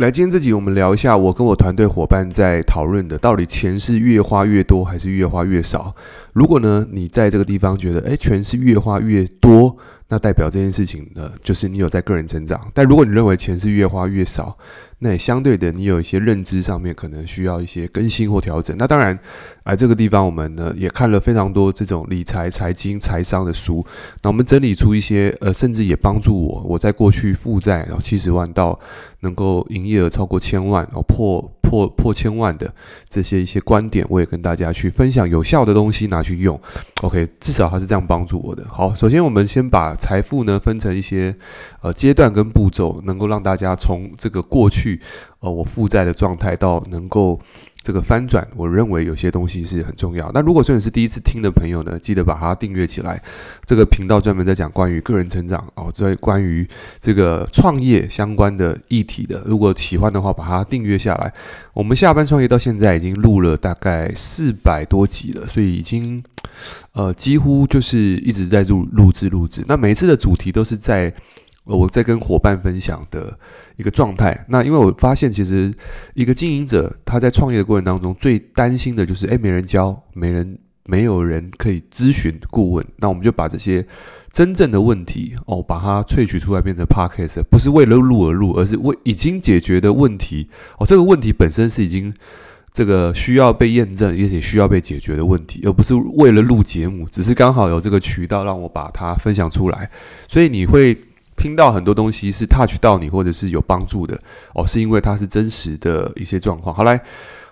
来，今天这集我们聊一下我跟我团队伙伴在讨论的，到底钱是越花越多还是越花越少？如果呢，你在这个地方觉得，诶，钱是越花越多，那代表这件事情呢，就是你有在个人成长。但如果你认为钱是越花越少，那也相对的，你有一些认知上面可能需要一些更新或调整。那当然，啊，这个地方我们呢也看了非常多这种理财、财经、财商的书。那我们整理出一些，呃，甚至也帮助我，我在过去负债然后七十万到能够营业额超过千万，然后破破破千万的这些一些观点，我也跟大家去分享有效的东西拿去用。OK，至少他是这样帮助我的。好，首先我们先把财富呢分成一些呃阶段跟步骤，能够让大家从这个过去。呃，我负债的状态到能够这个翻转，我认为有些东西是很重要。那如果说你是第一次听的朋友呢，记得把它订阅起来。这个频道专门在讲关于个人成长哦，在关于这个创业相关的议题的。如果喜欢的话，把它订阅下来。我们下班创业到现在已经录了大概四百多集了，所以已经呃几乎就是一直在录录制录制。那每一次的主题都是在。我在跟伙伴分享的一个状态。那因为我发现，其实一个经营者他在创业的过程当中，最担心的就是，诶，没人教，没人，没有人可以咨询顾问。那我们就把这些真正的问题哦，把它萃取出来，变成 podcast，不是为了录而录，而是为已经解决的问题哦。这个问题本身是已经这个需要被验证，也也需要被解决的问题，而不是为了录节目，只是刚好有这个渠道让我把它分享出来。所以你会。听到很多东西是 touch 到你，或者是有帮助的哦，是因为它是真实的一些状况。好，来，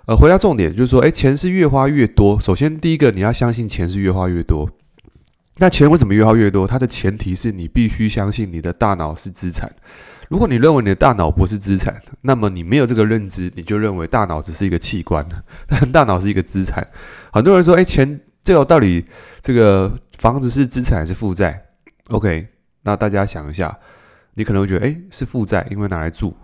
呃，回到重点，就是说，诶，钱是越花越多。首先，第一个你要相信钱是越花越多。那钱为什么越花越多？它的前提是你必须相信你的大脑是资产。如果你认为你的大脑不是资产，那么你没有这个认知，你就认为大脑只是一个器官，但 大脑是一个资产。很多人说，诶，钱这个到底这个房子是资产还是负债？OK。那大家想一下，你可能会觉得，哎，是负债，因为拿来住。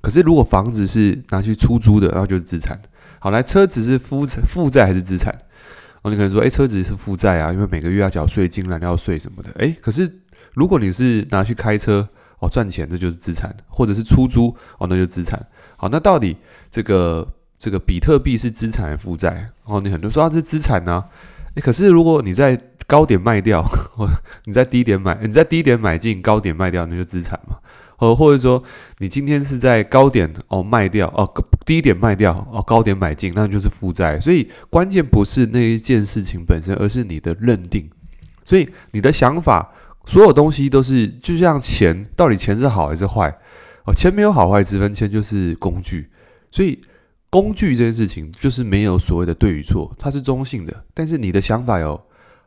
可是如果房子是拿去出租的，然后就是资产。好，来，车子是负负债还是资产？哦，你可能说，哎，车子是负债啊，因为每个月要缴税金、燃料税什么的。哎，可是如果你是拿去开车哦赚钱，这就是资产；或者是出租哦，那就是资产。好，那到底这个这个比特币是资产还是负债？哦，你很多说啊，这是资产呢。诶，可是如果你在高点卖掉，或 你在低点买，你在低点买进，高点卖掉，那就资产嘛。或或者说，你今天是在高点哦卖掉哦，低点卖掉哦，高点买进，那就是负债。所以关键不是那一件事情本身，而是你的认定。所以你的想法，所有东西都是就像钱，到底钱是好还是坏？哦，钱没有好坏之分，钱就是工具。所以工具这件事情就是没有所谓的对与错，它是中性的。但是你的想法有。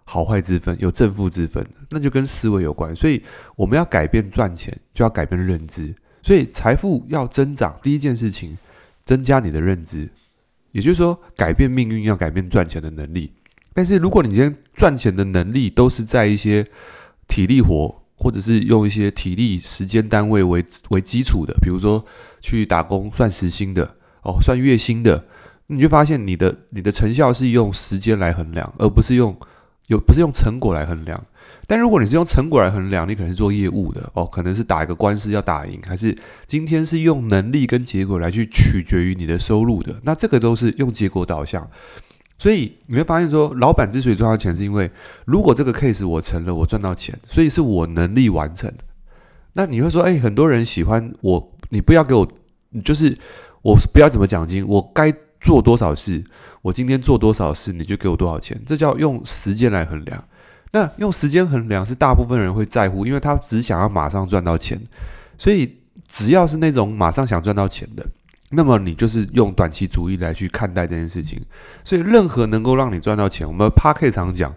好坏之分，有正负之分，那就跟思维有关。所以我们要改变赚钱，就要改变认知。所以财富要增长，第一件事情，增加你的认知，也就是说，改变命运要改变赚钱的能力。但是如果你今天赚钱的能力都是在一些体力活，或者是用一些体力时间单位为为基础的，比如说去打工算时薪的，哦，算月薪的，你就发现你的你的成效是用时间来衡量，而不是用。有不是用成果来衡量，但如果你是用成果来衡量，你可能是做业务的哦，可能是打一个官司要打赢，还是今天是用能力跟结果来去取决于你的收入的，那这个都是用结果导向。所以你会发现说，老板之所以赚到钱，是因为如果这个 case 我成了，我赚到钱，所以是我能力完成。那你会说，哎，很多人喜欢我，你不要给我，就是我不要怎么奖金，我该。做多少事，我今天做多少事，你就给我多少钱，这叫用时间来衡量。那用时间衡量是大部分人会在乎，因为他只想要马上赚到钱。所以只要是那种马上想赚到钱的，那么你就是用短期主义来去看待这件事情。所以任何能够让你赚到钱，我们 p a r k e 常讲，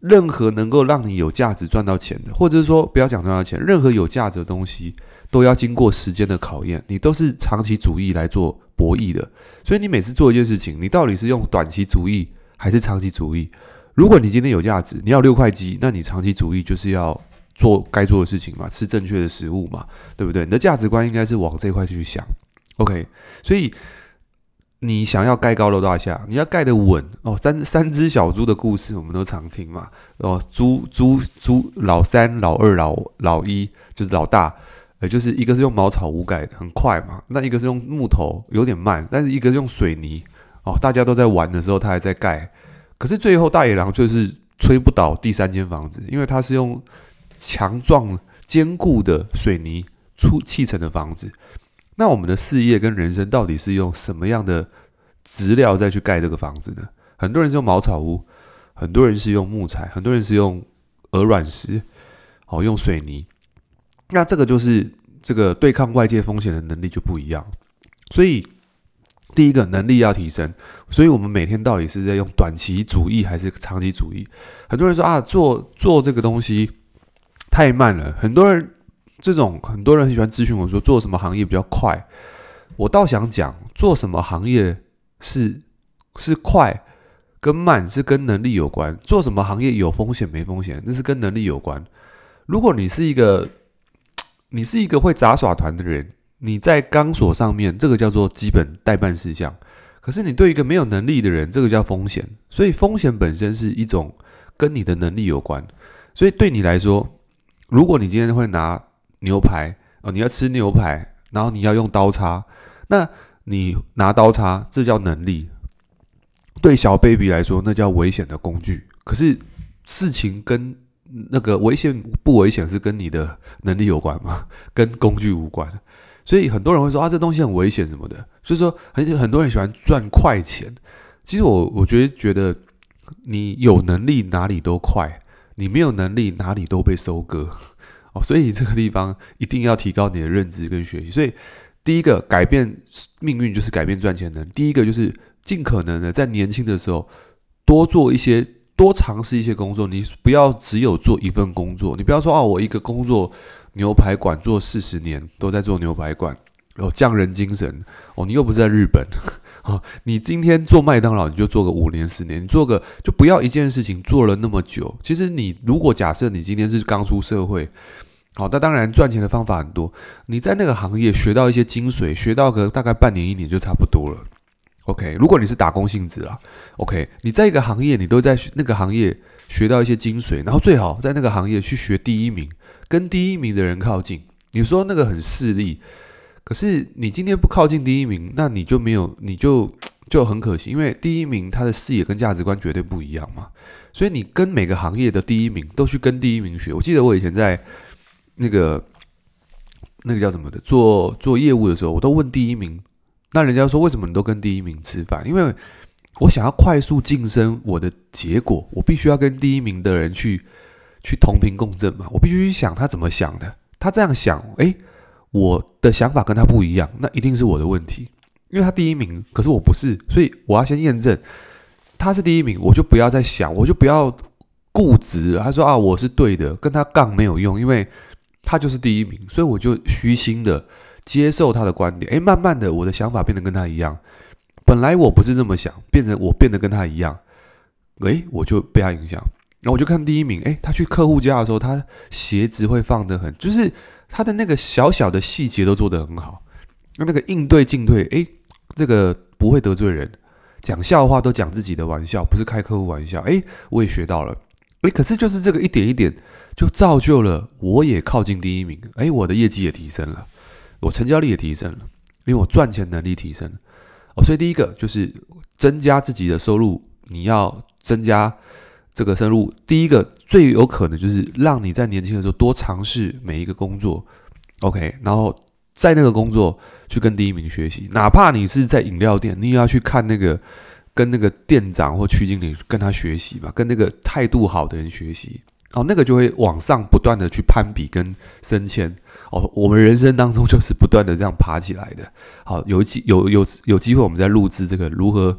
任何能够让你有价值赚到钱的，或者是说不要讲赚到钱，任何有价值的东西都要经过时间的考验，你都是长期主义来做博弈的。所以你每次做一件事情，你到底是用短期主义还是长期主义？如果你今天有价值，你要六块鸡，那你长期主义就是要做该做的事情嘛，吃正确的食物嘛，对不对？你的价值观应该是往这块去想。OK，所以你想要盖高楼大厦，你要盖得稳哦。三三只小猪的故事我们都常听嘛。哦，猪猪猪，老三、老二、老老一就是老大。呃，就是一个是用茅草屋盖，很快嘛，那一个是用木头，有点慢，但是一个是用水泥，哦，大家都在玩的时候，他还在盖，可是最后大野狼就是吹不倒第三间房子，因为他是用强壮坚固的水泥出砌成的房子。那我们的事业跟人生到底是用什么样的质料再去盖这个房子呢？很多人是用茅草屋，很多人是用木材，很多人是用鹅卵石，好，用水泥。那这个就是这个对抗外界风险的能力就不一样。所以第一个能力要提升。所以我们每天到底是在用短期主义还是长期主义？很多人说啊，做做这个东西太慢了。很多人。这种很多人很喜欢咨询我说做什么行业比较快，我倒想讲做什么行业是是快跟慢是跟能力有关，做什么行业有风险没风险那是跟能力有关。如果你是一个你是一个会杂耍团的人，你在钢索上面这个叫做基本待办事项，可是你对一个没有能力的人，这个叫风险。所以风险本身是一种跟你的能力有关。所以对你来说，如果你今天会拿牛排哦，你要吃牛排，然后你要用刀叉，那你拿刀叉，这叫能力。对小 baby 来说，那叫危险的工具。可是事情跟那个危险不危险是跟你的能力有关吗？跟工具无关。所以很多人会说啊，这东西很危险什么的。所以说很很多人喜欢赚快钱。其实我我觉得觉得你有能力哪里都快，你没有能力哪里都被收割。哦，所以这个地方一定要提高你的认知跟学习。所以第一个改变命运就是改变赚钱能力。第一个就是尽可能的在年轻的时候多做一些、多尝试一些工作。你不要只有做一份工作，你不要说哦，我一个工作牛排馆做四十年都在做牛排馆，有匠人精神哦。你又不是在日本。好，你今天做麦当劳，你就做个五年、十年，你做个就不要一件事情做了那么久。其实你如果假设你今天是刚出社会，好，那当然赚钱的方法很多。你在那个行业学到一些精髓，学到个大概半年、一年就差不多了。OK，如果你是打工性质啦，OK，你在一个行业，你都在那个行业学到一些精髓，然后最好在那个行业去学第一名，跟第一名的人靠近。你说那个很势利。可是你今天不靠近第一名，那你就没有，你就就很可惜，因为第一名他的视野跟价值观绝对不一样嘛。所以你跟每个行业的第一名都去跟第一名学。我记得我以前在那个那个叫什么的做做业务的时候，我都问第一名，那人家说为什么你都跟第一名吃饭？因为我想要快速晋升我的结果，我必须要跟第一名的人去去同频共振嘛。我必须去想他怎么想的，他这样想，诶。我的想法跟他不一样，那一定是我的问题，因为他第一名，可是我不是，所以我要先验证他是第一名，我就不要再想，我就不要固执。他说啊，我是对的，跟他杠没有用，因为他就是第一名，所以我就虚心的接受他的观点。诶，慢慢的，我的想法变得跟他一样。本来我不是这么想，变成我变得跟他一样，诶，我就被他影响。然后我就看第一名，诶，他去客户家的时候，他鞋子会放得很，就是。他的那个小小的细节都做得很好，那那个应对进退，诶，这个不会得罪人，讲笑话都讲自己的玩笑，不是开客户玩笑，诶，我也学到了，诶，可是就是这个一点一点就造就了我也靠近第一名，诶，我的业绩也提升了，我成交率也提升了，因为我赚钱能力提升了，哦，所以第一个就是增加自己的收入，你要增加。这个收入，第一个最有可能就是让你在年轻的时候多尝试每一个工作，OK，然后在那个工作去跟第一名学习，哪怕你是在饮料店，你也要去看那个跟那个店长或区经理跟他学习嘛，跟那个态度好的人学习，哦，那个就会往上不断的去攀比跟升迁，哦，我们人生当中就是不断的这样爬起来的，好，有机有有有机会我们再录制这个如何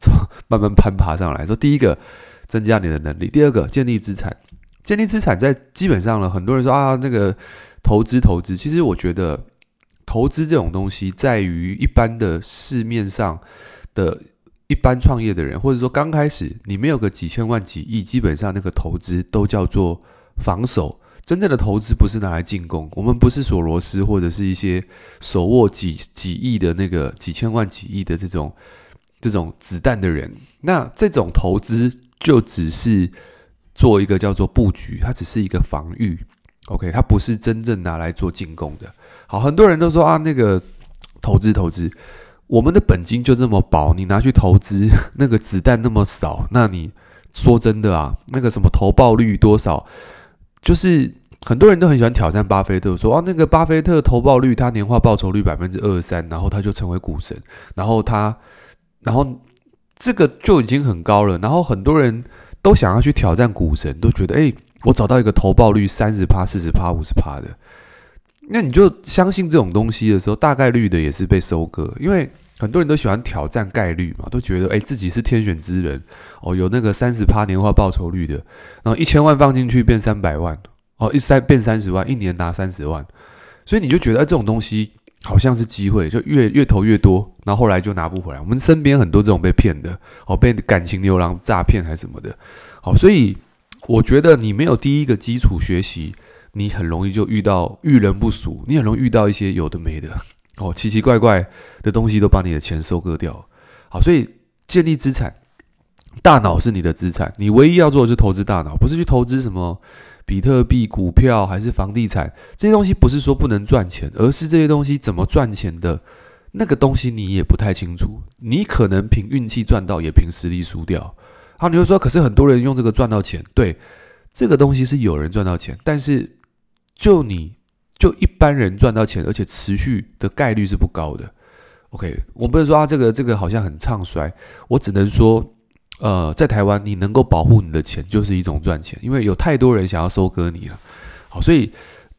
从 慢慢攀爬上来，说第一个。增加你的能力。第二个，建立资产。建立资产在基本上呢，很多人说啊，那个投资投资。其实我觉得，投资这种东西，在于一般的市面上的一般创业的人，或者说刚开始你没有个几千万几亿，基本上那个投资都叫做防守。真正的投资不是拿来进攻。我们不是索罗斯或者是一些手握几几亿的那个几千万几亿的这种这种子弹的人。那这种投资。就只是做一个叫做布局，它只是一个防御。OK，它不是真正拿来做进攻的。好，很多人都说啊，那个投资投资，我们的本金就这么薄，你拿去投资，那个子弹那么少，那你说真的啊，那个什么投报率多少，就是。很多人都很喜欢挑战巴菲特，说啊，那个巴菲特投报率，他年化报酬率百分之二十三，然后他就成为股神，然后他，然后这个就已经很高了，然后很多人都想要去挑战股神，都觉得，哎，我找到一个投报率三十趴、四十趴、五十趴的，那你就相信这种东西的时候，大概率的也是被收割，因为很多人都喜欢挑战概率嘛，都觉得，哎，自己是天选之人，哦，有那个三十趴年化报酬率的，然后一千万放进去变三百万。哦，一三变三十万，一年拿三十万，所以你就觉得这种东西好像是机会，就越越投越多，然后后来就拿不回来。我们身边很多这种被骗的，哦，被感情牛郎诈骗还是什么的，好，所以我觉得你没有第一个基础学习，你很容易就遇到遇人不淑，你很容易遇到一些有的没的，哦，奇奇怪怪的东西都把你的钱收割掉。好，所以建立资产，大脑是你的资产，你唯一要做的是投资大脑，不是去投资什么。比特币、股票还是房地产，这些东西不是说不能赚钱，而是这些东西怎么赚钱的，那个东西你也不太清楚。你可能凭运气赚到，也凭实力输掉。好，你会说，可是很多人用这个赚到钱，对，这个东西是有人赚到钱，但是就你就一般人赚到钱，而且持续的概率是不高的。OK，我不能说啊，这个这个好像很唱衰，我只能说。呃，在台湾，你能够保护你的钱就是一种赚钱，因为有太多人想要收割你了。好，所以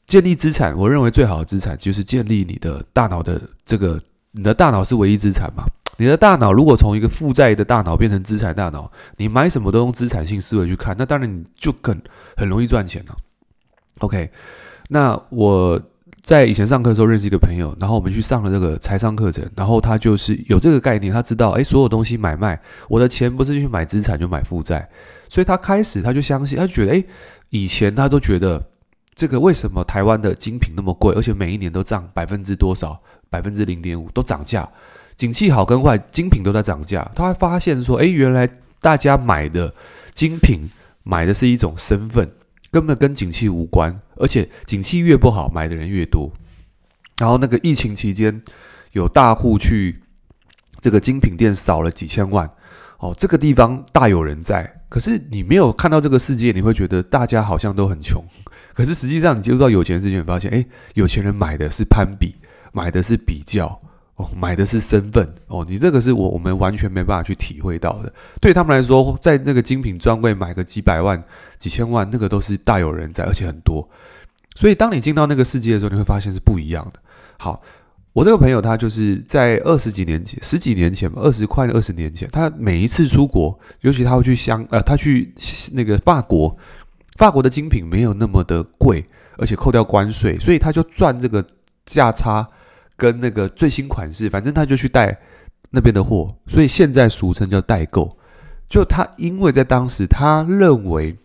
建立资产，我认为最好的资产就是建立你的大脑的这个，你的大脑是唯一资产嘛。你的大脑如果从一个负债的大脑变成资产大脑，你买什么都用资产性思维去看，那当然你就更很容易赚钱了。OK，那我。在以前上课的时候认识一个朋友，然后我们去上了这个财商课程，然后他就是有这个概念，他知道，诶，所有东西买卖，我的钱不是去买资产就买负债，所以他开始他就相信，他就觉得，诶，以前他都觉得这个为什么台湾的精品那么贵，而且每一年都涨百分之多少，百分之零点五都涨价，景气好跟坏，精品都在涨价，他还发现说，诶，原来大家买的精品买的是一种身份。根本跟景气无关，而且景气越不好，买的人越多。然后那个疫情期间，有大户去这个精品店扫了几千万，哦，这个地方大有人在。可是你没有看到这个世界，你会觉得大家好像都很穷。可是实际上，你接触到有钱世界，你发现，诶，有钱人买的是攀比，买的是比较。哦，买的是身份哦，你这个是我我们完全没办法去体会到的。对他们来说，在那个精品专柜买个几百万、几千万，那个都是大有人在，而且很多。所以，当你进到那个世界的时候，你会发现是不一样的。好，我这个朋友他就是在二十几年前、十几年前吧，二十快二十年前，他每一次出国，尤其他会去香呃，他去那个法国，法国的精品没有那么的贵，而且扣掉关税，所以他就赚这个价差。跟那个最新款式，反正他就去带那边的货，所以现在俗称叫代购。就他因为在当时，他认为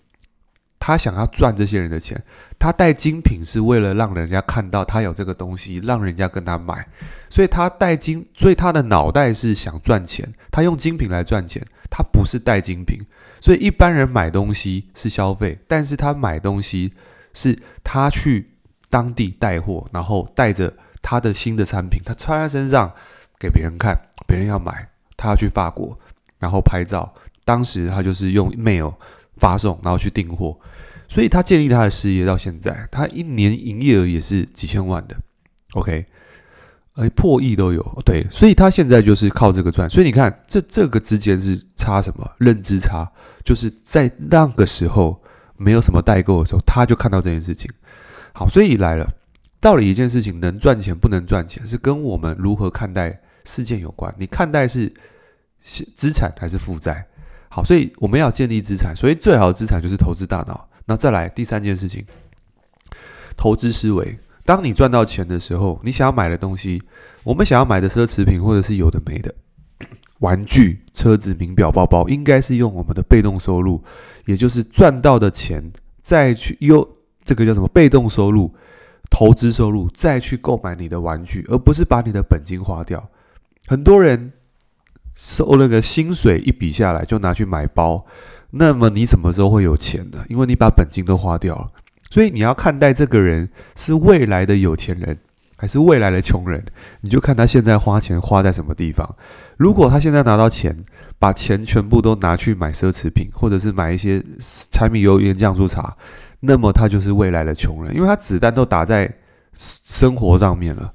他想要赚这些人的钱，他带精品是为了让人家看到他有这个东西，让人家跟他买，所以他带精，所以他的脑袋是想赚钱，他用精品来赚钱，他不是带精品。所以一般人买东西是消费，但是他买东西是他去当地带货，然后带着。他的新的产品，他穿在身上给别人看，别人要买，他要去法国，然后拍照。当时他就是用 mail 发送，然后去订货，所以他建立他的事业到现在，他一年营业额也是几千万的。OK，哎，破亿都有。对，所以他现在就是靠这个赚。所以你看，这这个之间是差什么？认知差，就是在那个时候没有什么代购的时候，他就看到这件事情。好，所以来了。到底一件事情能赚钱不能赚钱，是跟我们如何看待事件有关。你看待是资产还是负债？好，所以我们要建立资产，所以最好的资产就是投资大脑。那再来第三件事情，投资思维。当你赚到钱的时候，你想要买的东西，我们想要买的奢侈品或者是有的没的，玩具、车子、名表、包包，应该是用我们的被动收入，也就是赚到的钱再去用这个叫什么被动收入。投资收入再去购买你的玩具，而不是把你的本金花掉。很多人收那个薪水一笔下来就拿去买包，那么你什么时候会有钱呢？因为你把本金都花掉了。所以你要看待这个人是未来的有钱人，还是未来的穷人，你就看他现在花钱花在什么地方。如果他现在拿到钱，把钱全部都拿去买奢侈品，或者是买一些柴米油盐酱醋茶，那么他就是未来的穷人，因为他子弹都打在生活上面了。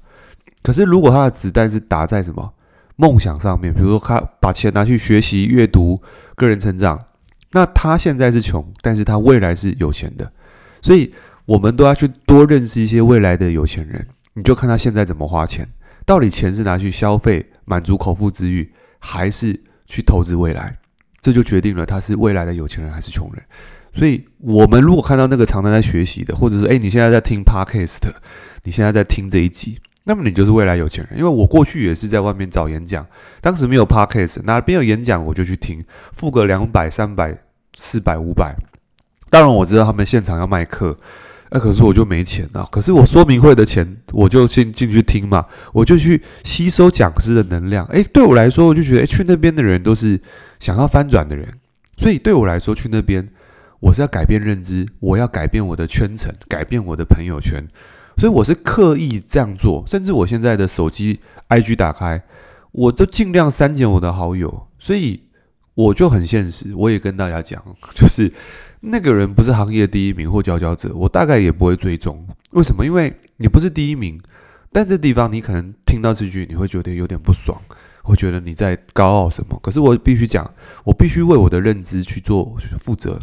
可是如果他的子弹是打在什么梦想上面，比如说他把钱拿去学习、阅读、个人成长，那他现在是穷，但是他未来是有钱的。所以，我们都要去多认识一些未来的有钱人。你就看他现在怎么花钱，到底钱是拿去消费、满足口腹之欲，还是去投资未来？这就决定了他是未来的有钱人还是穷人。所以，我们如果看到那个常常在学习的，或者是诶，你现在在听 Podcast，你现在在听这一集，那么你就是未来有钱人。因为我过去也是在外面找演讲，当时没有 Podcast，哪边有演讲我就去听，付个两百、三百、四百、五百。当然我知道他们现场要卖课，那、可是我就没钱啊。可是我说明会的钱，我就进进去听嘛，我就去吸收讲师的能量。诶，对我来说，我就觉得，哎，去那边的人都是想要翻转的人，所以对我来说，去那边我是要改变认知，我要改变我的圈层，改变我的朋友圈，所以我是刻意这样做。甚至我现在的手机 IG 打开，我都尽量删减我的好友，所以我就很现实。我也跟大家讲，就是。那个人不是行业第一名或佼佼者，我大概也不会追踪。为什么？因为你不是第一名，但这地方你可能听到这句，你会觉得有点不爽，会觉得你在高傲什么。可是我必须讲，我必须为我的认知去做负责。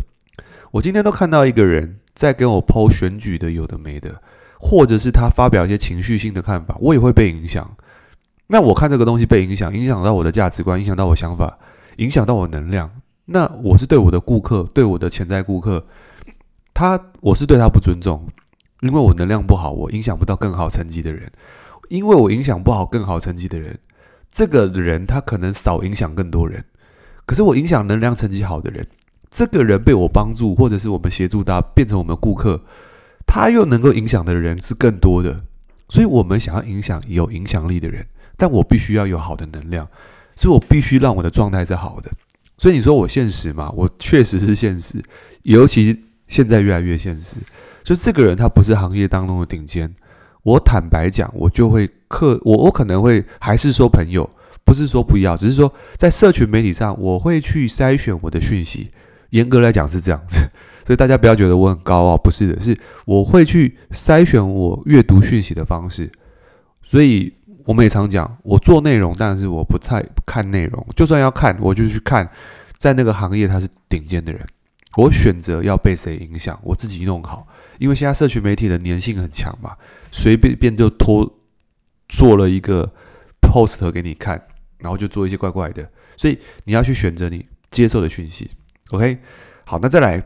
我今天都看到一个人在跟我抛选举的有的没的，或者是他发表一些情绪性的看法，我也会被影响。那我看这个东西被影响，影响到我的价值观，影响到我想法，影响到我能量。那我是对我的顾客，对我的潜在顾客，他我是对他不尊重，因为我能量不好，我影响不到更好成绩的人，因为我影响不好更好成绩的人，这个人他可能少影响更多人，可是我影响能量成绩好的人，这个人被我帮助，或者是我们协助他变成我们顾客，他又能够影响的人是更多的，所以我们想要影响有影响力的人，但我必须要有好的能量，所以我必须让我的状态是好的。所以你说我现实吗？我确实是现实，尤其现在越来越现实。就这个人他不是行业当中的顶尖，我坦白讲，我就会克我，我可能会还是说朋友，不是说不要，只是说在社群媒体上，我会去筛选我的讯息。严格来讲是这样子，所以大家不要觉得我很高傲，不是的，是我会去筛选我阅读讯息的方式。所以。我们也常讲，我做内容，但是我不太看内容。就算要看，我就去看，在那个行业他是顶尖的人。我选择要被谁影响，我自己弄好。因为现在社群媒体的粘性很强嘛，随便便就拖做了一个 post 给你看，然后就做一些怪怪的。所以你要去选择你接受的讯息。OK，好，那再来，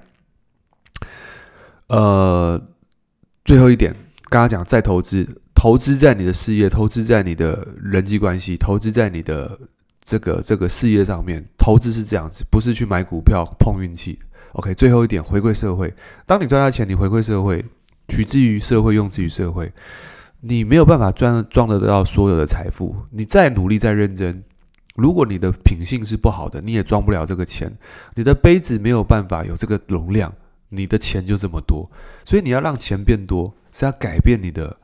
呃，最后一点，刚刚讲再投资。投资在你的事业，投资在你的人际关系，投资在你的这个这个事业上面。投资是这样子，不是去买股票碰运气。OK，最后一点，回馈社会。当你赚到钱，你回馈社会，取之于社会，用之于社会。你没有办法赚赚得到所有的财富，你再努力再认真，如果你的品性是不好的，你也装不了这个钱。你的杯子没有办法有这个容量，你的钱就这么多。所以你要让钱变多，是要改变你的。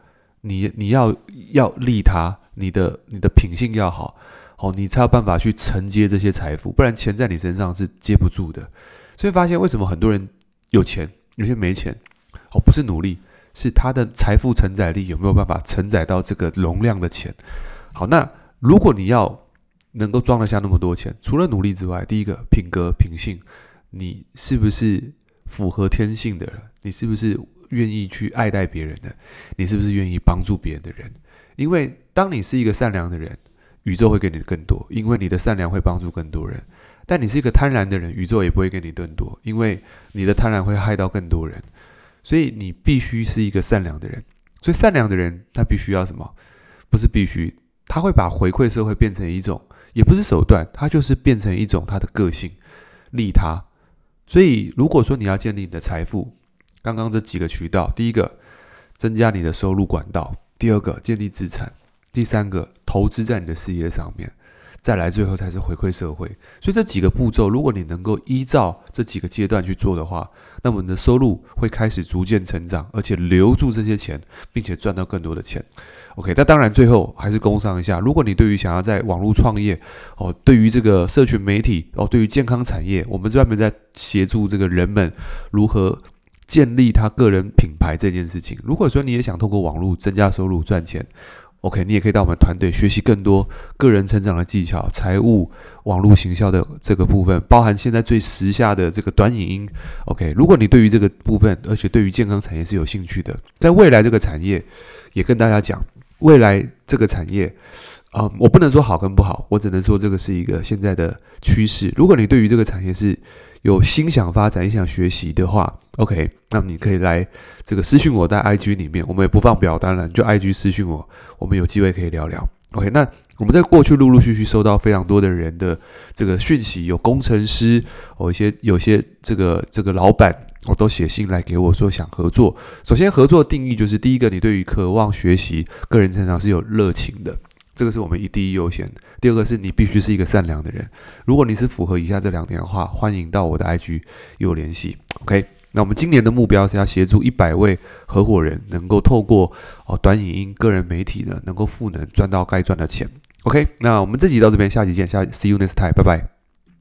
你你要要利他，你的你的品性要好，好，你才有办法去承接这些财富，不然钱在你身上是接不住的。所以发现为什么很多人有钱，有些没钱，哦，不是努力，是他的财富承载力有没有办法承载到这个容量的钱。好，那如果你要能够装得下那么多钱，除了努力之外，第一个品格品性，你是不是符合天性的人？你是不是？愿意去爱戴别人的，你是不是愿意帮助别人的人？因为当你是一个善良的人，宇宙会给你更多，因为你的善良会帮助更多人。但你是一个贪婪的人，宇宙也不会给你更多，因为你的贪婪会害到更多人。所以你必须是一个善良的人。所以善良的人他必须要什么？不是必须，他会把回馈社会变成一种，也不是手段，它就是变成一种他的个性，利他。所以如果说你要建立你的财富，刚刚这几个渠道，第一个增加你的收入管道，第二个建立资产，第三个投资在你的事业上面，再来最后才是回馈社会。所以这几个步骤，如果你能够依照这几个阶段去做的话，那么你的收入会开始逐渐成长，而且留住这些钱，并且赚到更多的钱。OK，那当然最后还是工商一下，如果你对于想要在网络创业哦，对于这个社群媒体哦，对于健康产业，我们专门在协助这个人们如何建立他个人品牌这件事情。如果说你也想透过网络增加收入赚钱，OK，你也可以到我们团队学习更多个人成长的技巧、财务、网络行销的这个部分，包含现在最时下的这个短影音。OK，如果你对于这个部分，而且对于健康产业是有兴趣的，在未来这个产业也跟大家讲。未来这个产业，啊、我不能说好跟不好，我只能说这个是一个现在的趋势。如果你对于这个产业是有心想发展、也想学习的话，OK，那么你可以来这个私信我在 IG 里面，我们也不放表单了，你就 IG 私信我，我们有机会可以聊聊。OK，那我们在过去陆陆续续收到非常多的人的这个讯息，有工程师，有一些有些这个这个老板。我都写信来给我说想合作。首先，合作的定义就是第一个，你对于渴望学习、个人成长是有热情的，这个是我们一第一优先。第二个是你必须是一个善良的人。如果你是符合以下这两点的话，欢迎到我的 IG 与我联系。OK，那我们今年的目标是要协助一百位合伙人，能够透过哦短影音、个人媒体呢，能够赋能赚到该赚的钱。OK，那我们这集到这边，下集见，下 See you next time，拜拜。